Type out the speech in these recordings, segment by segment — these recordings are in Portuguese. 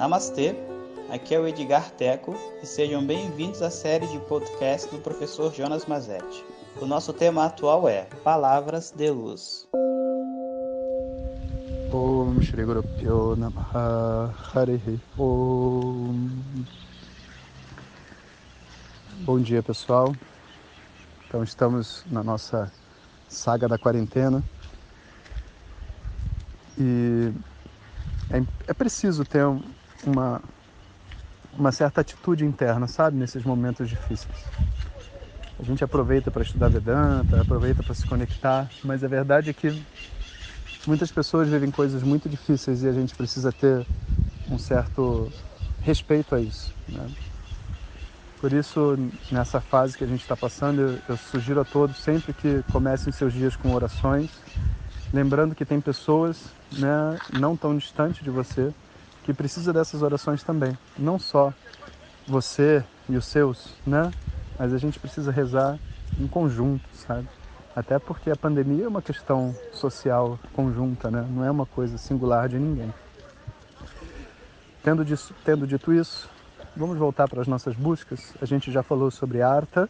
Namastê, aqui é o Edgar Teco e sejam bem-vindos à série de podcast do professor Jonas Mazetti. O nosso tema atual é Palavras de Luz. Bom dia pessoal, então estamos na nossa saga da quarentena. E é, é preciso ter uma, uma certa atitude interna, sabe, nesses momentos difíceis. A gente aproveita para estudar Vedanta, aproveita para se conectar, mas a verdade é que muitas pessoas vivem coisas muito difíceis e a gente precisa ter um certo respeito a isso. Né? Por isso, nessa fase que a gente está passando, eu sugiro a todos sempre que comecem seus dias com orações, lembrando que tem pessoas né, não tão distantes de você que precisa dessas orações também. Não só você e os seus, né? Mas a gente precisa rezar em conjunto, sabe? Até porque a pandemia é uma questão social conjunta, né? Não é uma coisa singular de ninguém. Tendo, disso, tendo dito isso, vamos voltar para as nossas buscas. A gente já falou sobre arta,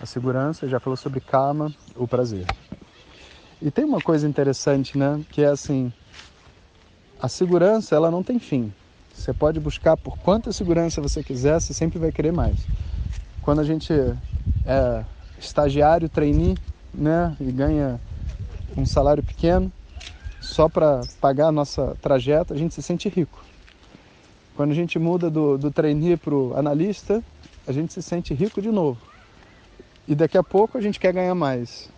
a segurança, já falou sobre kama, o prazer. E tem uma coisa interessante, né? Que é assim, a segurança ela não tem fim. Você pode buscar por quanta segurança você quiser, você sempre vai querer mais. Quando a gente é estagiário, trainee, né, e ganha um salário pequeno só para pagar a nossa trajeto, a gente se sente rico. Quando a gente muda do, do trainee para o analista, a gente se sente rico de novo. E daqui a pouco a gente quer ganhar mais.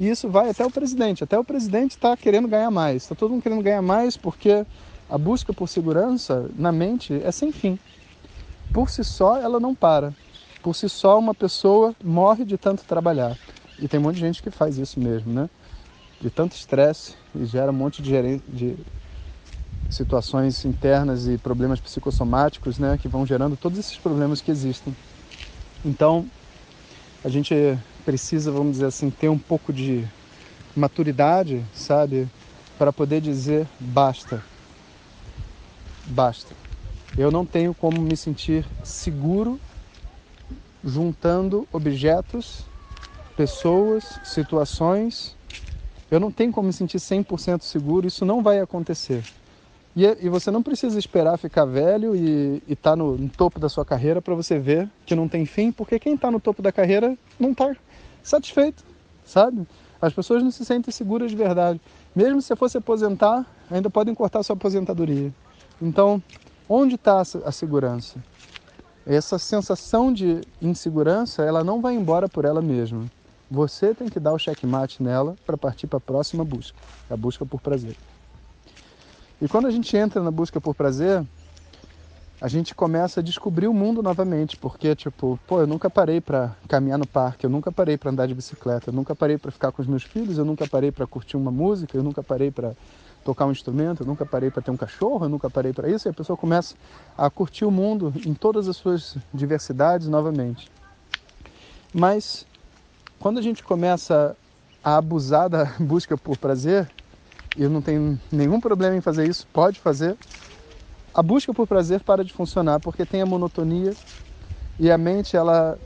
E isso vai até o presidente. Até o presidente está querendo ganhar mais. Está todo mundo querendo ganhar mais porque a busca por segurança na mente é sem fim. Por si só, ela não para. Por si só, uma pessoa morre de tanto trabalhar. E tem um monte de gente que faz isso mesmo, né? De tanto estresse e gera um monte de, de situações internas e problemas psicossomáticos, né? Que vão gerando todos esses problemas que existem. Então, a gente precisa, vamos dizer assim, ter um pouco de maturidade, sabe, para poder dizer basta. Basta. Eu não tenho como me sentir seguro juntando objetos, pessoas, situações. Eu não tenho como me sentir 100% seguro, isso não vai acontecer. E, e, você não precisa esperar ficar velho e estar tá no, no, topo da sua carreira para você ver que não tem fim, porque quem está no topo da carreira não está satisfeito, sabe? As pessoas não se sentem seguras de verdade. Mesmo se fosse aposentar, ainda podem cortar sua aposentadoria. Então, onde está a segurança? Essa sensação de insegurança, ela não vai embora por ela mesma. Você tem que dar o checkmate nela para partir para a próxima busca, a busca por prazer. E quando a gente entra na busca por prazer, a gente começa a descobrir o mundo novamente, porque tipo, pô, eu nunca parei para caminhar no parque, eu nunca parei para andar de bicicleta, eu nunca parei para ficar com os meus filhos, eu nunca parei para curtir uma música, eu nunca parei para tocar um instrumento, eu nunca parei para ter um cachorro, eu nunca parei para isso, e a pessoa começa a curtir o mundo em todas as suas diversidades novamente. Mas quando a gente começa a abusar da busca por prazer, eu não tenho nenhum problema em fazer isso, pode fazer. A busca por prazer para de funcionar porque tem a monotonia e a mente ela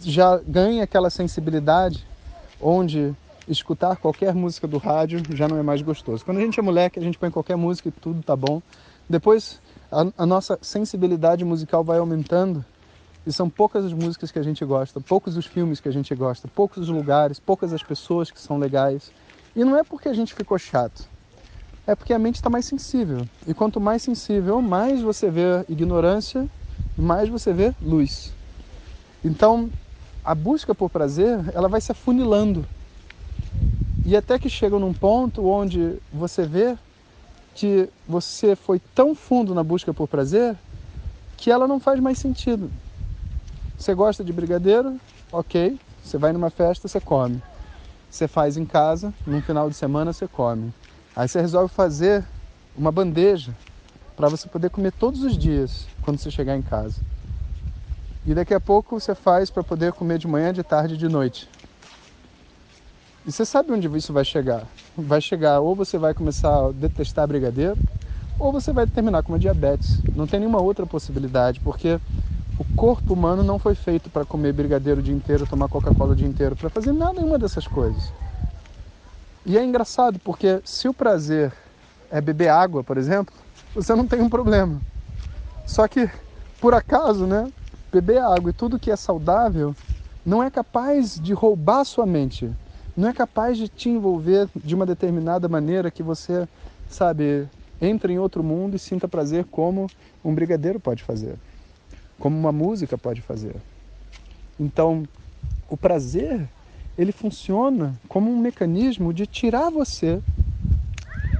já ganha aquela sensibilidade onde escutar qualquer música do rádio já não é mais gostoso. Quando a gente é moleque, a gente põe qualquer música e tudo tá bom. Depois a, a nossa sensibilidade musical vai aumentando e são poucas as músicas que a gente gosta, poucos os filmes que a gente gosta, poucos os lugares, poucas as pessoas que são legais. E não é porque a gente ficou chato, é porque a mente está mais sensível. E quanto mais sensível, mais você vê ignorância, mais você vê luz. Então, a busca por prazer, ela vai se afunilando. E até que chega num ponto onde você vê que você foi tão fundo na busca por prazer que ela não faz mais sentido. Você gosta de brigadeiro? Ok. Você vai numa festa, você come você faz em casa, num final de semana você come. Aí você resolve fazer uma bandeja para você poder comer todos os dias quando você chegar em casa. E daqui a pouco você faz para poder comer de manhã, de tarde e de noite. E você sabe onde isso vai chegar? Vai chegar ou você vai começar a detestar brigadeiro, ou você vai terminar com uma diabetes. Não tem nenhuma outra possibilidade, porque o corpo humano não foi feito para comer brigadeiro o dia inteiro, tomar Coca-Cola o dia inteiro, para fazer nada nenhuma dessas coisas. E é engraçado, porque se o prazer é beber água, por exemplo, você não tem um problema. Só que, por acaso, né, beber água e tudo que é saudável não é capaz de roubar sua mente, não é capaz de te envolver de uma determinada maneira que você, sabe, entre em outro mundo e sinta prazer como um brigadeiro pode fazer, como uma música pode fazer. Então, o prazer, ele funciona como um mecanismo de tirar você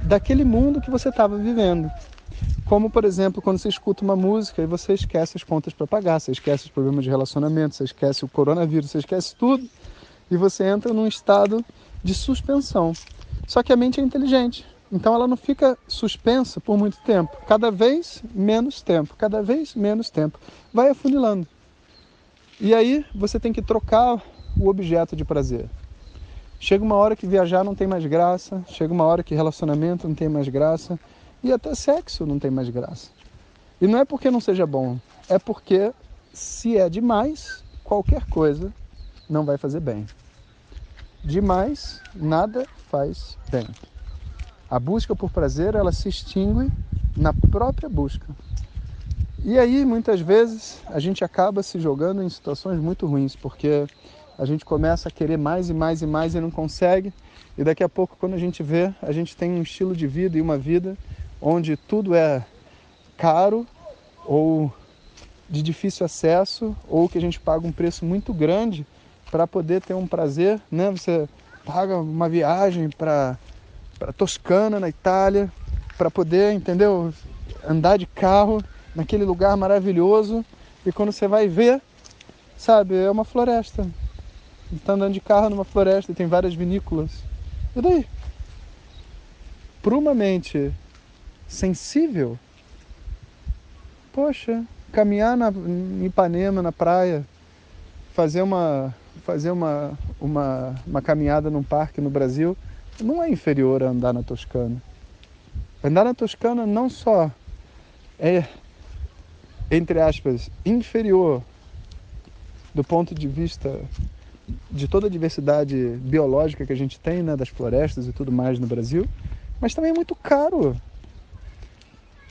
daquele mundo que você estava vivendo. Como, por exemplo, quando você escuta uma música e você esquece as contas para pagar, você esquece os problemas de relacionamento, você esquece o coronavírus, você esquece tudo e você entra num estado de suspensão. Só que a mente é inteligente, então ela não fica suspensa por muito tempo, cada vez menos tempo, cada vez menos tempo. Vai afunilando. E aí você tem que trocar o objeto de prazer. Chega uma hora que viajar não tem mais graça, chega uma hora que relacionamento não tem mais graça, e até sexo não tem mais graça. E não é porque não seja bom, é porque se é demais, qualquer coisa não vai fazer bem. Demais, nada faz bem. A busca por prazer, ela se extingue na própria busca. E aí, muitas vezes, a gente acaba se jogando em situações muito ruins, porque a gente começa a querer mais e mais e mais e não consegue. E daqui a pouco, quando a gente vê, a gente tem um estilo de vida e uma vida onde tudo é caro ou de difícil acesso ou que a gente paga um preço muito grande para poder ter um prazer, né? Você paga uma viagem para para Toscana, na Itália, para poder, entendeu? Andar de carro naquele lugar maravilhoso e quando você vai ver, sabe, é uma floresta. Está andando de carro numa floresta e tem várias vinícolas. E daí? Para uma mente sensível, poxa, caminhar na, em Ipanema, na praia, fazer uma fazer uma, uma, uma caminhada num parque no Brasil não é inferior a andar na Toscana. Andar na Toscana não só é, entre aspas, inferior do ponto de vista de toda a diversidade biológica que a gente tem, né, das florestas e tudo mais no Brasil, mas também é muito caro.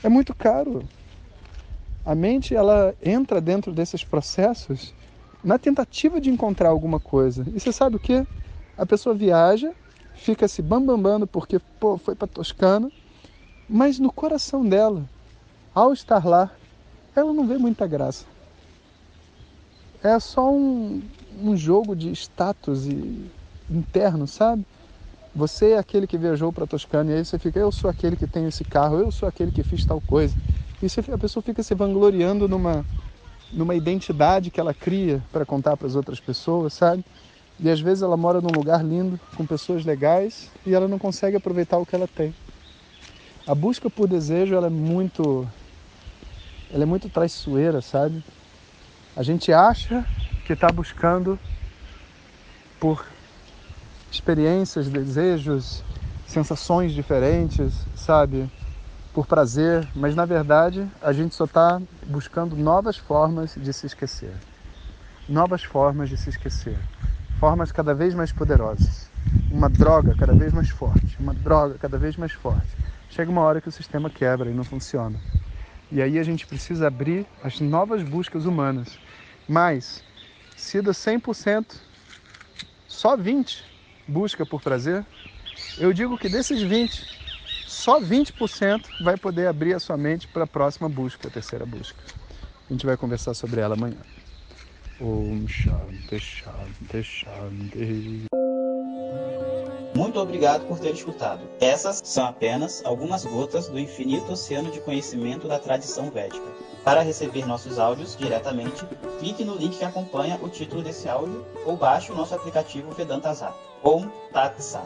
É muito caro. A mente ela entra dentro desses processos na tentativa de encontrar alguma coisa. E você sabe o que? A pessoa viaja, fica se bambambando porque pô, foi para Toscana, mas no coração dela, ao estar lá, ela não vê muita graça. É só um, um jogo de status e interno, sabe? Você é aquele que viajou para Toscana e aí você fica, eu sou aquele que tem esse carro, eu sou aquele que fiz tal coisa. E você, a pessoa fica se vangloriando numa, numa identidade que ela cria para contar para as outras pessoas, sabe? E às vezes ela mora num lugar lindo, com pessoas legais, e ela não consegue aproveitar o que ela tem. A busca por desejo, ela é muito ela é muito traiçoeira, sabe? A gente acha que está buscando por experiências, desejos, sensações diferentes, sabe? Por prazer, mas na verdade a gente só está buscando novas formas de se esquecer. Novas formas de se esquecer. Formas cada vez mais poderosas. Uma droga cada vez mais forte. Uma droga cada vez mais forte. Chega uma hora que o sistema quebra e não funciona. E aí a gente precisa abrir as novas buscas humanas. Mas, se do 100%, só 20 busca por prazer, eu digo que desses 20, só 20% vai poder abrir a sua mente para a próxima busca, a terceira busca. A gente vai conversar sobre ela amanhã. Om Shanti Shanti Shanti. Muito obrigado por ter escutado. Essas são apenas algumas gotas do infinito oceano de conhecimento da tradição védica. Para receber nossos áudios diretamente, clique no link que acompanha o título desse áudio ou baixe o nosso aplicativo Vedanta Zap. Om Tat Sat.